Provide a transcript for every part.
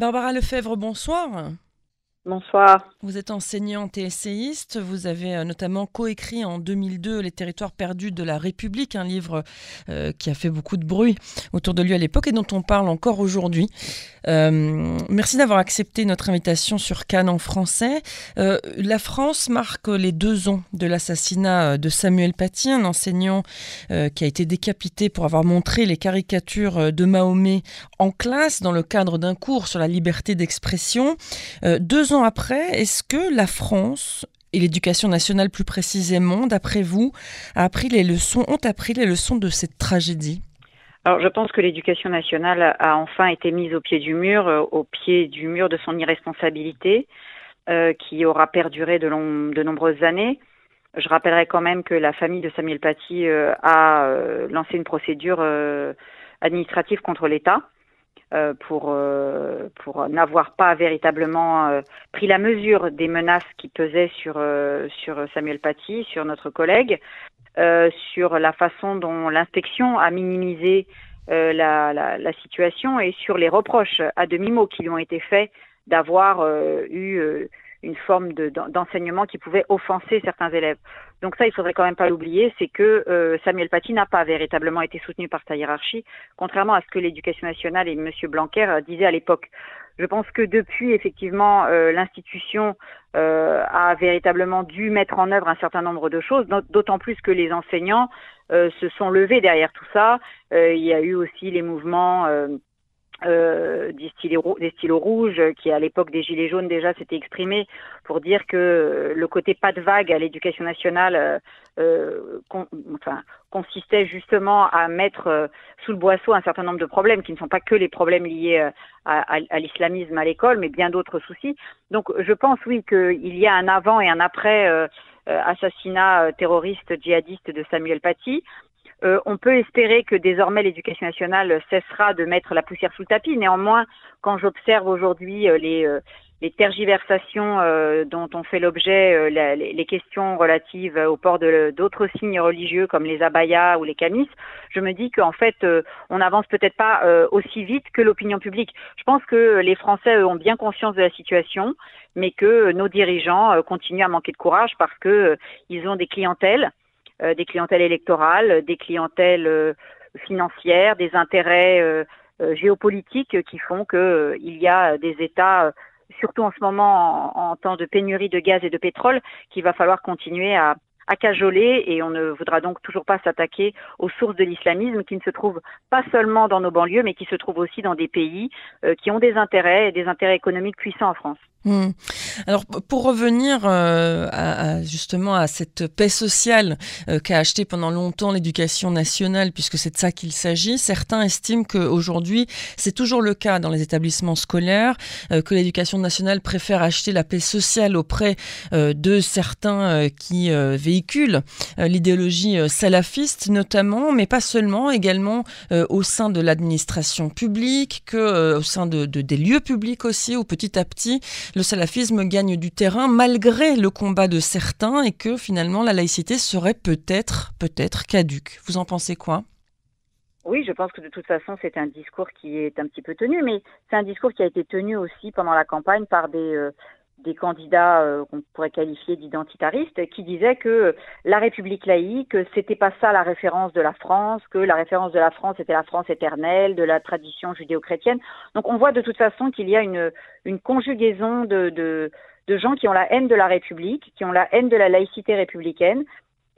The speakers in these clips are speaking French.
Barbara Lefebvre, bonsoir. Bonsoir. Vous êtes enseignante et essayiste. Vous avez euh, notamment coécrit en 2002 Les territoires perdus de la République, un livre euh, qui a fait beaucoup de bruit autour de lui à l'époque et dont on parle encore aujourd'hui. Euh, merci d'avoir accepté notre invitation sur Cannes en français. la France marque les deux ans de l'assassinat de Samuel Paty, un enseignant qui a été décapité pour avoir montré les caricatures de Mahomet en classe dans le cadre d'un cours sur la liberté d'expression. deux ans après, est-ce que la France et l'éducation nationale plus précisément, d'après vous, a appris les leçons, ont appris les leçons de cette tragédie? Alors, je pense que l'éducation nationale a enfin été mise au pied du mur, euh, au pied du mur de son irresponsabilité, euh, qui aura perduré de, de, nombreuses années. Je rappellerai quand même que la famille de Samuel Paty euh, a lancé une procédure administrative contre l'État euh, pour, euh, pour n'avoir pas véritablement euh, pris la mesure des menaces qui pesaient sur, sur Samuel Paty, sur notre collègue, sur la façon dont l'inspection a minimisé la, situation et sur les reproches à demi-mot qui lui ont été faits d'avoir eu une forme d'enseignement qui pouvait offenser certains élèves. Donc ça, il faudrait quand même pas l'oublier, c'est que euh, Samuel Paty n'a pas véritablement été soutenu par sa hiérarchie, contrairement à ce que l'éducation nationale et M. Blanquer euh, disaient à l'époque. Je pense que depuis, effectivement, euh, l'institution a véritablement dû mettre en œuvre un certain nombre de choses, d'autant plus que les enseignants se sont levés derrière tout ça. il y a eu aussi les mouvements euh, des, stylos, rouges qui à l'époque des gilets jaunes déjà s'était exprimé pour dire que le côté pas de vague à l'éducation nationale euh, consistait justement à mettre euh, sous le boisseau un certain nombre de problèmes qui ne sont pas que les problèmes liés euh, à, à, à l'islamisme à l'école mais bien d'autres soucis. Donc je pense oui qu'il y a un avant et un après assassinat terroriste djihadiste de Samuel Paty euh, on peut espérer que désormais l'éducation nationale cessera de mettre la poussière sous le tapis. Néanmoins, quand j'observe aujourd'hui euh, les, euh, les, tergiversations dont ont fait l'objet les, questions relatives au port d'autres signes religieux comme les abayas ou les camis, je me dis qu'en fait, on n'avance peut-être pas aussi vite que l'opinion publique. Je pense que les Français ont bien conscience de la situation, mais que nos dirigeants continuent à manquer de courage parce que ils ont des clientèles des clientèles électorales, des clientèles euh, financières, des intérêts euh, géopolitiques qui font qu'il y a des États surtout en ce moment en, temps de pénurie de gaz et de pétrole, qu'il va falloir continuer à, à cajoler et on ne voudra donc toujours pas s'attaquer aux sources de l'islamisme qui ne se trouvent pas seulement dans nos banlieues mais qui se trouvent aussi dans des pays qui ont des intérêts et des intérêts économiques puissants en France. Hmm. Alors pour revenir euh, à, justement à cette paix sociale euh, qu'a acheté pendant longtemps l'éducation nationale, puisque c'est de ça qu'il s'agit, certains estiment qu'aujourd'hui c'est toujours le cas dans les établissements scolaires, euh, que l'éducation nationale préfère acheter la paix sociale auprès de certains qui véhiculent l'idéologie salafiste notamment, mais pas seulement, également au sein de l'administration publique, que au sein de, de, des lieux publics aussi, où petit à petit le salafisme gagne du terrain malgré le combat de certains et que finalement la laïcité serait peut-être, peut-être caduque. Vous en pensez quoi? Oui, je pense que de toute façon, c'est un discours qui est un petit peu tenu, mais c'est un discours qui a été tenu aussi pendant la campagne par des, euh, des candidats euh, qu'on pourrait qualifier d'identitaristes qui disaient que la République laïque, c'était pas ça la référence de la France, que la référence de la France était la France éternelle, de la tradition judéo-chrétienne. Donc on voit de toute façon qu'il y a une, conjugaison de gens qui ont la haine de la République, qui ont la haine de la laïcité républicaine,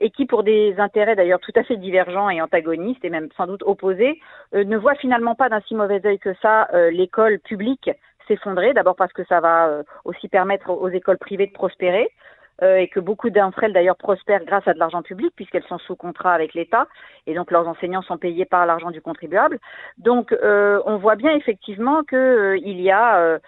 et qui, pour des intérêts d'ailleurs tout à fait divergents et antagonistes, et même sans doute opposés, euh, ne voient finalement pas d'un si mauvais œil que ça euh, l'école publique s'effondrer, d'abord parce que ça va euh, aussi permettre aux écoles privées de prospérer, euh, et que beaucoup d'entre elles d'ailleurs prospèrent grâce à de l'argent public puisqu'elles sont sous contrat avec l'État et donc leurs enseignants sont payés par l'argent du contribuable. Donc euh, on voit bien effectivement qu'il il y a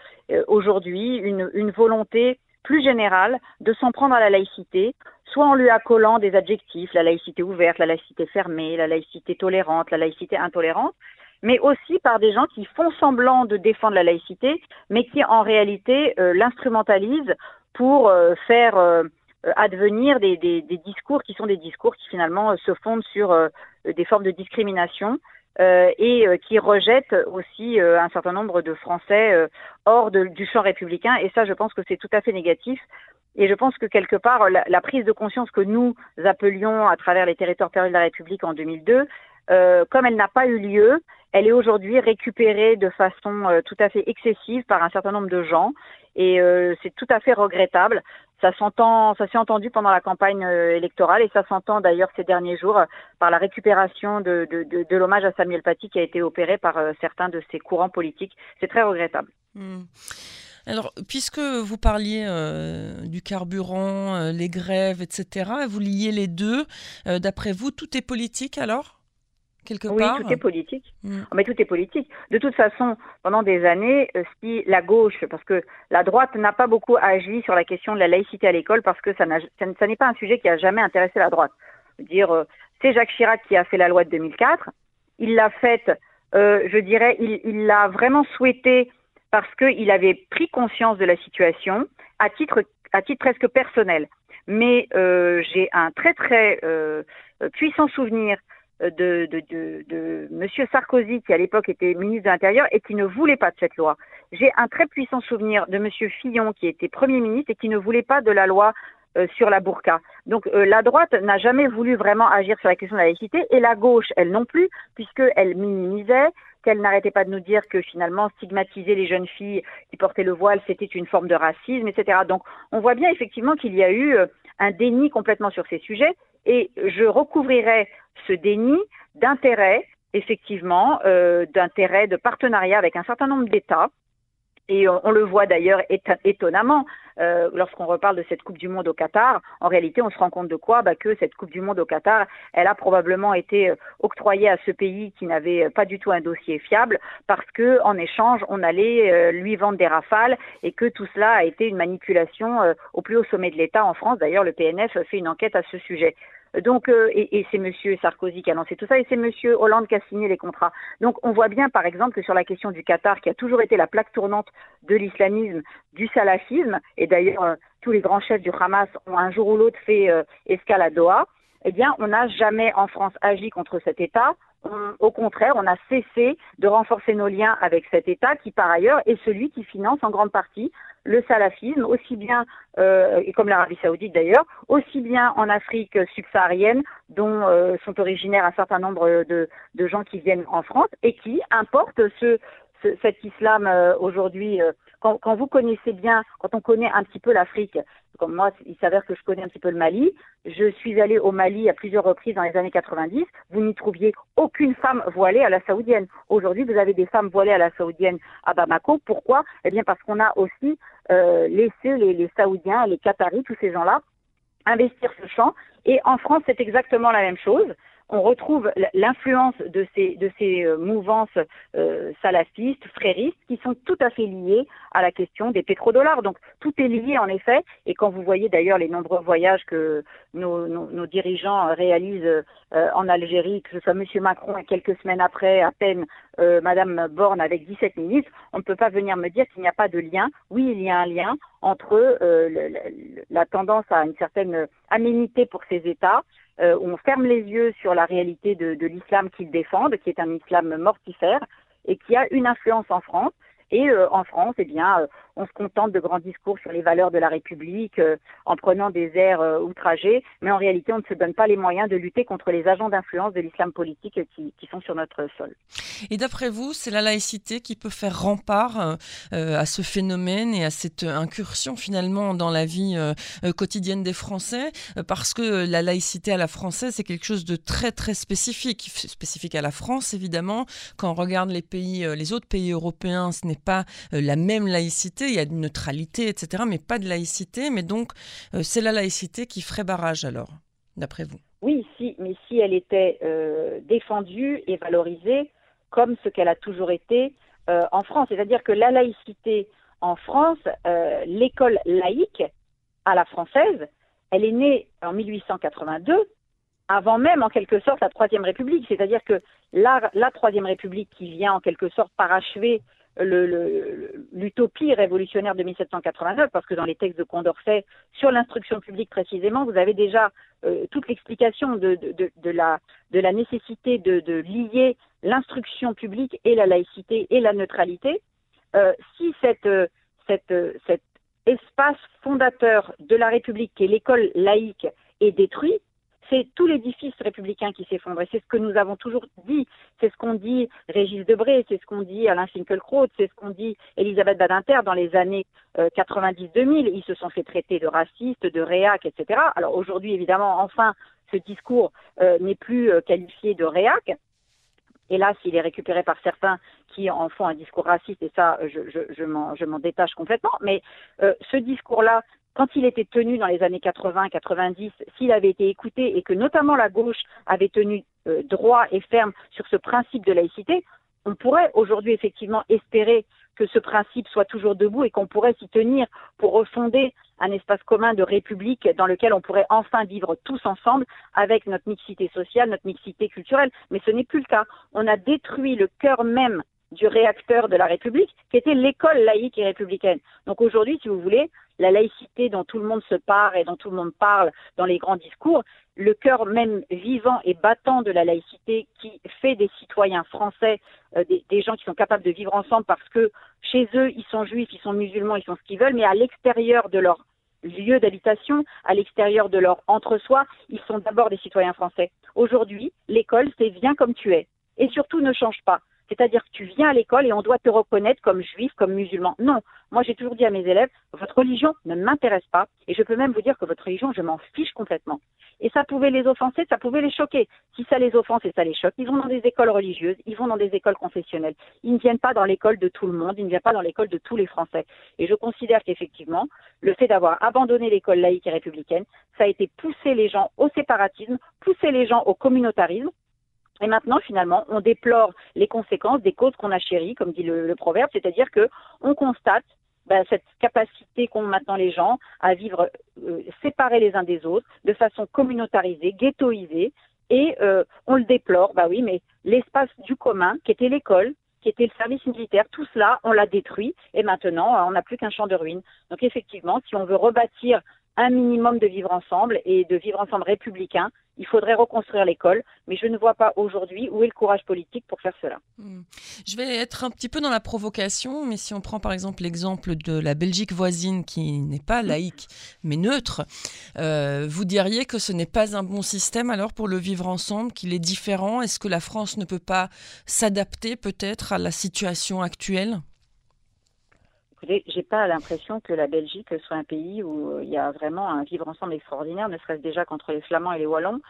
aujourd'hui une, une volonté plus générale de s'en prendre à la laïcité, soit en lui accolant des adjectifs, la laïcité ouverte, la laïcité fermée, la laïcité tolérante, la laïcité intolérante, mais aussi par des gens qui font semblant de défendre la laïcité, mais qui en réalité euh, l'instrumentalisent pour euh, faire euh, advenir des, des, des, discours qui sont des discours qui finalement se fondent sur des formes de discrimination et qui rejettent aussi un certain nombre de Français hors du champ républicain. Et ça, je pense que c'est tout à fait négatif. Et je pense que quelque part, la, prise de conscience que nous appelions à travers les territoires perdus de la République en 2002, euh, comme elle n'a pas eu lieu, elle est aujourd'hui récupérée de façon euh, tout à fait excessive par un certain nombre de gens. Et euh, c'est tout à fait regrettable. Ça s'entend, ça s'est entendu pendant la campagne électorale et ça s'entend d'ailleurs ces derniers jours par la récupération de, l'hommage à Samuel Paty qui a été opéré par certains de ses courants politiques. C'est très regrettable. Hmm. Alors, puisque vous parliez du carburant, les grèves, etc., vous liez les deux, d'après vous, tout est politique alors? Quelque oui, part tout est politique. Hmm. Oh, mais tout est politique. De toute façon, pendant des années, si la gauche, parce que la droite n'a pas beaucoup agi sur la question de la laïcité à l'école, parce que ça, n'est pas un sujet qui a jamais intéressé la droite. Dire, c'est Jacques Chirac qui a fait la loi de 2004. Il l'a faite, je dirais, il l'a vraiment souhaité parce qu'il avait pris conscience de la situation à titre, à titre presque personnel. Mais euh, j'ai un très très euh, puissant souvenir de, de, de, de M. Sarkozy, qui à l'époque était ministre de l'Intérieur et qui ne voulait pas de cette loi. J'ai un très puissant souvenir de M. Fillon, qui était Premier ministre et qui ne voulait pas de la loi euh, sur la burqa. Donc la droite n'a jamais voulu vraiment agir sur la question de la laïcité et la gauche, elle non plus, puisqu'elle minimisait, qu'elle n'arrêtait pas de nous dire que finalement stigmatiser les jeunes filles qui portaient le voile, c'était une forme de racisme, etc. Donc on voit bien effectivement qu'il y a eu euh, un déni complètement sur ces sujets et je recouvrirais ce déni d'intérêt, effectivement, euh, d'intérêt de partenariat avec un certain nombre d'États et on, le voit d'ailleurs étonnamment euh, lorsqu'on reparle de cette Coupe du Monde au Qatar. En réalité, on se rend compte de quoi? Bah, Que cette Coupe du Monde au Qatar, elle a probablement été euh, octroyée à ce pays qui n'avait pas du tout un dossier fiable parce que en échange, on allait euh, lui vendre des rafales et que tout cela a été une manipulation au plus haut sommet de l'État en France. D'ailleurs, le PNF fait une enquête à ce sujet. Donc, euh, et, c'est Monsieur Sarkozy qui a lancé tout ça, et c'est Monsieur Hollande qui a signé les contrats. Donc, on voit bien, par exemple, que sur la question du Qatar, qui a toujours été la plaque tournante de l'islamisme, du salafisme, et d'ailleurs euh, tous les grands chefs du Hamas ont un jour ou l'autre fait euh, escale à Doha, eh bien, on n'a jamais en France agi contre cet État. Au contraire, on a cessé de renforcer nos liens avec cet État qui, par ailleurs, est celui qui finance en grande partie le salafisme, aussi bien, euh, et comme l'Arabie saoudite d'ailleurs, aussi bien en Afrique subsaharienne, dont euh, sont originaires un certain nombre de, gens qui viennent en France et qui importent ce, cet islam euh, aujourd'hui. Quand, vous connaissez bien, quand on connaît un petit peu l'Afrique, comme moi, il s'avère que je connais un petit peu le Mali. Je suis allée au Mali à plusieurs reprises dans les années 90. Vous n'y trouviez aucune femme voilée à la saoudienne. Aujourd'hui, vous avez des femmes voilées à la saoudienne à Bamako. Pourquoi? Eh bien, parce qu'on a aussi euh, laissé les, les Saoudiens, les Qataris, tous ces gens-là, investir ce champ. Et en France, c'est exactement la même chose on retrouve l'influence de ces, de ces euh, mouvances euh, salafistes, fréristes, qui sont tout à fait liées à la question des pétrodollars. Donc tout est lié en effet, et quand vous voyez d'ailleurs les nombreux voyages que nos, dirigeants réalisent euh, en Algérie, que ce soit M. Macron et quelques semaines après, à peine euh, Madame Borne avec 17 ministres, on ne peut pas venir me dire qu'il n'y a pas de lien. Oui, il y a un lien entre la tendance à une certaine aménité pour ces États, euh, on ferme les yeux sur la réalité de, l'islam qu'ils défendent, qui est un islam mortifère et qui a une influence en France. Et euh, en France, eh bien, euh, on se contente de grands discours sur les valeurs de la République euh, en prenant des airs euh, outragés, mais en réalité, on ne se donne pas les moyens de lutter contre les agents d'influence de l'islam politique qui, sont sur notre sol. Et d'après vous, c'est la laïcité qui peut faire rempart euh, à ce phénomène et à cette incursion finalement dans la vie quotidienne des Français, parce que la laïcité à la française, c'est quelque chose de très très spécifique, spécifique à la France évidemment. Quand on regarde les pays, les autres pays européens, ce n'est pas la même laïcité il y a de neutralité, etc., mais pas de laïcité. Mais donc, euh, c'est la laïcité qui ferait barrage alors, d'après vous? Oui, si, mais si elle était euh, défendue et valorisée comme ce qu'elle a toujours été euh, en France. C'est-à-dire que la laïcité en France, l'école laïque à la française, elle est née en 1882 avant même en quelque sorte la Troisième République. C'est-à-dire que la Troisième République qui vient en quelque sorte parachever l'utopie révolutionnaire de 1789, parce que dans les textes de Condorcet, sur l'instruction publique précisément, vous avez déjà euh, toute l'explication de, de, de, la, de la nécessité de, lier l'instruction publique et la laïcité et la neutralité. si cette, cette, cet espace fondateur de la République, qui est l'école laïque, est détruit, c'est tout l'édifice républicain qui s'effondre. Et c'est ce que nous avons toujours dit. C'est ce qu'on dit Régis Debré, c'est ce qu'on dit Alain Finkielkraut, c'est ce qu'on dit Elisabeth Badinter dans les années 90-2000. Euh, Ils se sont fait traiter de racistes, de réac, etc. Alors aujourd'hui, évidemment, enfin, ce discours euh, n'est plus euh, qualifié de réac. Hélas, il est récupéré par certains qui en font un discours raciste, et ça, je m'en détache complètement. Mais ce discours-là quand il était tenu dans les années 80-90, s'il avait été écouté et que notamment la gauche avait tenu euh, droit et ferme sur ce principe de laïcité, on pourrait aujourd'hui effectivement espérer que ce principe soit toujours debout et qu'on pourrait s'y tenir pour refonder un espace commun de république dans lequel on pourrait enfin vivre tous ensemble avec notre mixité sociale, notre mixité culturelle. Mais ce n'est plus le cas. On a détruit le cœur même du réacteur de la République, qui était l'école laïque et républicaine. Donc aujourd'hui, si vous voulez, la laïcité dont tout le monde se parle et dont tout le monde parle dans les grands discours, le cœur même vivant et battant de la laïcité qui fait des citoyens français, euh, des, gens qui sont capables de vivre ensemble parce que chez eux, ils sont juifs, ils sont musulmans, ils sont ce qu'ils veulent, mais à l'extérieur de leur lieu d'habitation, à l'extérieur de leur entre-soi, ils sont d'abord des citoyens français. Aujourd'hui, l'école, c'est viens comme tu es. Et surtout, ne change pas. C'est-à-dire que tu viens à l'école et on doit te reconnaître comme juif, comme musulman. Non, moi j'ai toujours dit à mes élèves, votre religion ne m'intéresse pas et je peux même vous dire que votre religion, je m'en fiche complètement. Et ça pouvait les offenser, ça pouvait les choquer. Si ça les offense et ça les choque, ils vont dans des écoles religieuses, ils vont dans des écoles confessionnelles. Ils ne viennent pas dans l'école de tout le monde, ils ne viennent pas dans l'école de tous les Français. Et je considère qu'effectivement, le fait d'avoir abandonné l'école laïque et républicaine, ça a été pousser les gens au séparatisme, pousser les gens au communautarisme, et maintenant, finalement, on déplore les conséquences des causes qu'on a chéries, comme dit le, proverbe, c'est-à-dire que on constate ben, cette capacité qu'ont maintenant les gens à vivre euh, séparés les uns des autres, de façon communautarisée, ghettoisée, et euh, on le déplore. Bah oui, mais l'espace du commun, qui était l'école, qui était le service militaire, tout cela, on l'a détruit, et maintenant, on n'a plus qu'un champ de ruines. Donc effectivement, si on veut rebâtir un minimum de vivre ensemble et de vivre ensemble républicain, il faudrait reconstruire l'école, mais je ne vois pas aujourd'hui où est le courage politique pour faire cela. Hmm. Je vais être un petit peu dans la provocation, mais si on prend par exemple l'exemple de la Belgique voisine qui n'est pas laïque mais neutre, euh, vous diriez que ce n'est pas un bon système alors pour le vivre ensemble, qu'il est différent? Est-ce que la France ne peut pas s'adapter peut-être à la situation actuelle? J'ai pas l'impression que la Belgique soit un pays où euh, il y a vraiment un vivre ensemble extraordinaire, ne serait-ce déjà qu'entre les Flamands et les Wallons.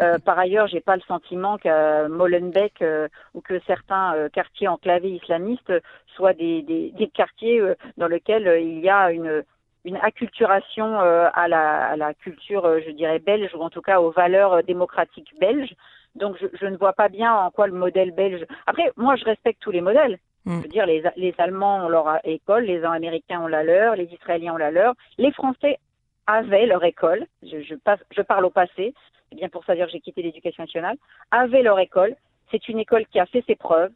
Euh, par ailleurs, j'ai pas le sentiment qu'à Molenbeek euh, ou que certains quartiers enclavés islamistes soient des, des, des quartiers dans lesquels il y a une une acculturation à la, à, la, culture, je dirais, belge, ou en tout cas aux valeurs démocratiques belges. Donc je, je, ne vois pas bien en quoi le modèle belge. Après, moi, je respecte tous les modèles. Mm. Je veux dire, les, les Allemands ont leur école, les Américains ont la leur, les Israéliens ont la leur. Les Français avaient leur école. Je, je, je parle au passé. C'est bien pour ça dire j'ai quitté l'éducation nationale. Avaient leur école. C'est une école qui a fait ses preuves.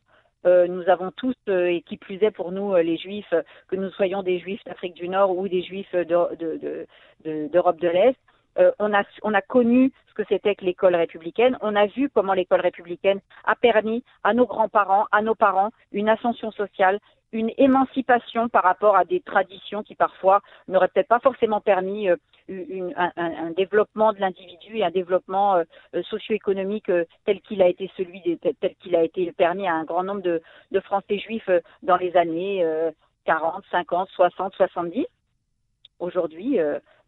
Euh, nous avons tous, euh, et qui plus est pour nous, euh, les Juifs, que nous soyons des Juifs d'Afrique du Nord ou des Juifs d'Europe de, de, de, de l'Est, euh, on, a, on a connu ce que c'était que l'école républicaine. On a vu comment l'école républicaine a permis à nos grands-parents, à nos parents, une ascension sociale, une émancipation par rapport à des traditions qui parfois n'auraient peut-être pas forcément permis euh, un, développement de l'individu et un développement euh, socio-économique tel qu'il a été celui tel qu'il a été permis à un grand nombre de, de Français juifs dans les années 40, 50, 60, 70. Aujourd'hui,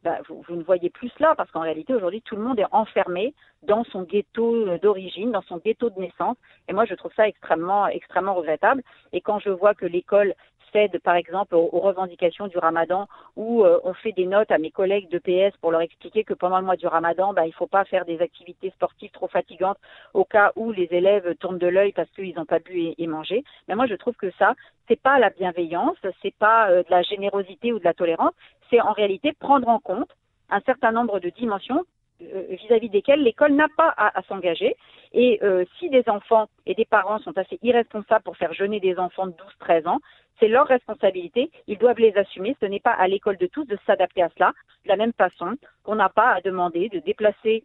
bah, vous, ne voyez plus cela parce qu'en réalité aujourd'hui tout le monde est enfermé dans son ghetto euh, d'origine, dans son ghetto de naissance. Et moi je trouve ça extrêmement extrêmement regrettable. Et quand je vois que l'école cède par exemple aux, revendications du ramadan où euh, on fait des notes à mes collègues de PS pour leur expliquer que pendant le mois du ramadan, bah, il ne faut pas faire des activités sportives trop fatigantes au cas où les élèves tournent de l'œil parce qu'ils n'ont pas bu et, mangé. Mais moi je trouve que ça, c'est pas la bienveillance, c'est pas euh, de la générosité ou de la tolérance, c'est en réalité prendre en compte un certain nombre de dimensions euh, vis-à-vis desquelles l'école n'a pas à, s'engager. Et euh, si des enfants et des parents sont assez irresponsables pour faire jeûner des enfants de 12-13 ans, c'est leur responsabilité, ils doivent les assumer, ce n'est pas à l'école de tous de s'adapter à cela, de la même façon qu'on n'a pas à demander de déplacer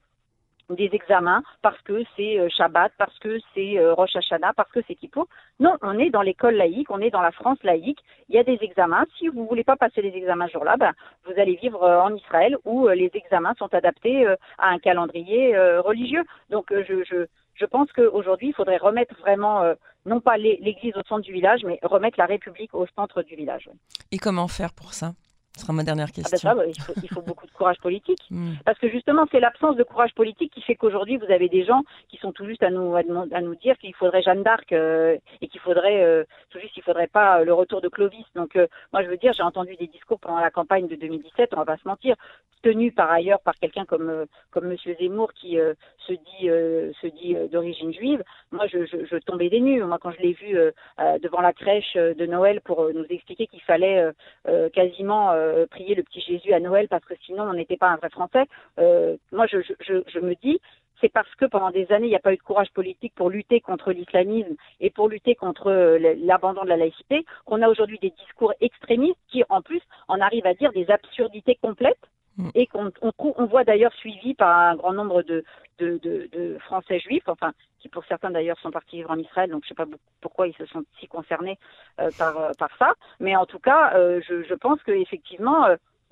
des examens parce que c'est euh, Shabbat, parce que c'est euh, Rosh Hashanah, parce que c'est Kippour. Non, on est dans l'école laïque, on est dans la France laïque. Il y a des examens. Si vous voulez pas passer les examens ce jour-là, ben, vous allez vivre euh, en Israël où les examens sont adaptés à un calendrier religieux. Donc je, je, je pense qu'aujourd'hui, il faudrait remettre vraiment, non pas l'Église au centre du village, mais remettre la République au centre du village. Et comment faire pour ça? Ce sera ma dernière ah ben question. ça, il, faut, beaucoup de courage politique. Hmm. Parce que justement, c'est l'absence de courage politique qui fait qu'aujourd'hui, vous avez des gens qui sont tout juste à nous, à, nous dire qu'il faudrait Jeanne d'Arc euh, et qu'il faudrait, euh, tout juste, il faudrait pas le retour de Clovis. Donc, euh, moi, je veux dire, j'ai entendu des discours pendant la campagne de 2017, on va pas se mentir, tenus par ailleurs par quelqu'un comme comme Monsieur Zemmour qui se dit se dit d'origine juive. Moi, je, je, je, tombais des nues. Moi, quand je l'ai vu devant la crèche de Noël pour nous expliquer qu'il fallait quasiment euh, prier le petit Jésus à Noël parce que sinon on n'était pas un vrai Français. Euh, moi, je, je, je, me dis, c'est parce que pendant des années, il n'y a pas eu de courage politique pour lutter contre l'islamisme et pour lutter contre euh, l'abandon de la laïcité qu'on a aujourd'hui des discours extrémistes qui, en plus, en arrivent à dire des absurdités complètes mm. et qu'on on, on, voit d'ailleurs suivi par un grand nombre de, de, de, de, Français juifs, enfin qui pour certains d'ailleurs sont partis vivre en Israël, donc je ne sais pas pourquoi ils se sont si concernés par, euh, par ça, mais en tout cas, euh, je, pense qu'effectivement,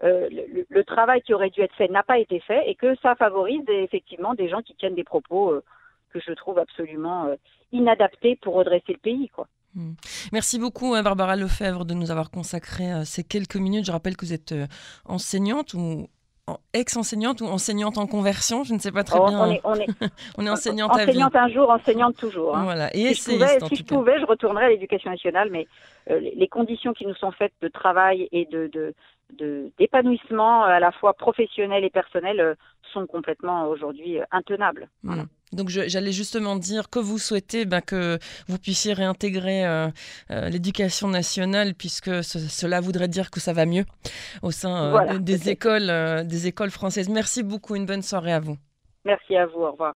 euh, le, travail qui aurait dû être fait n'a pas été fait et que ça favorise effectivement des gens qui tiennent des propos que je trouve absolument inadaptés pour redresser le pays. Hmm. Merci beaucoup hein, Barbara Lefebvre de nous avoir consacré ces quelques minutes. Je rappelle que vous êtes enseignante ou ex-enseignante ou enseignante en conversion, je ne sais pas très oh, bien. On est, on est, on est enseignante, enseignante un jour, enseignante toujours. Hein. Voilà. Et si, je pouvais, si je pouvais, je retournerais à l'éducation nationale, mais euh, les conditions qui nous sont faites de travail et de, de, d'épanouissement à la fois professionnel et personnel euh, sont complètement aujourd'hui euh, intenables. Donc j'allais justement dire que vous souhaitez ben, que vous puissiez réintégrer euh, l'éducation nationale puisque cela voudrait dire que ça va mieux au sein des écoles des écoles françaises. Merci beaucoup, une bonne soirée à vous. Merci à vous, au revoir.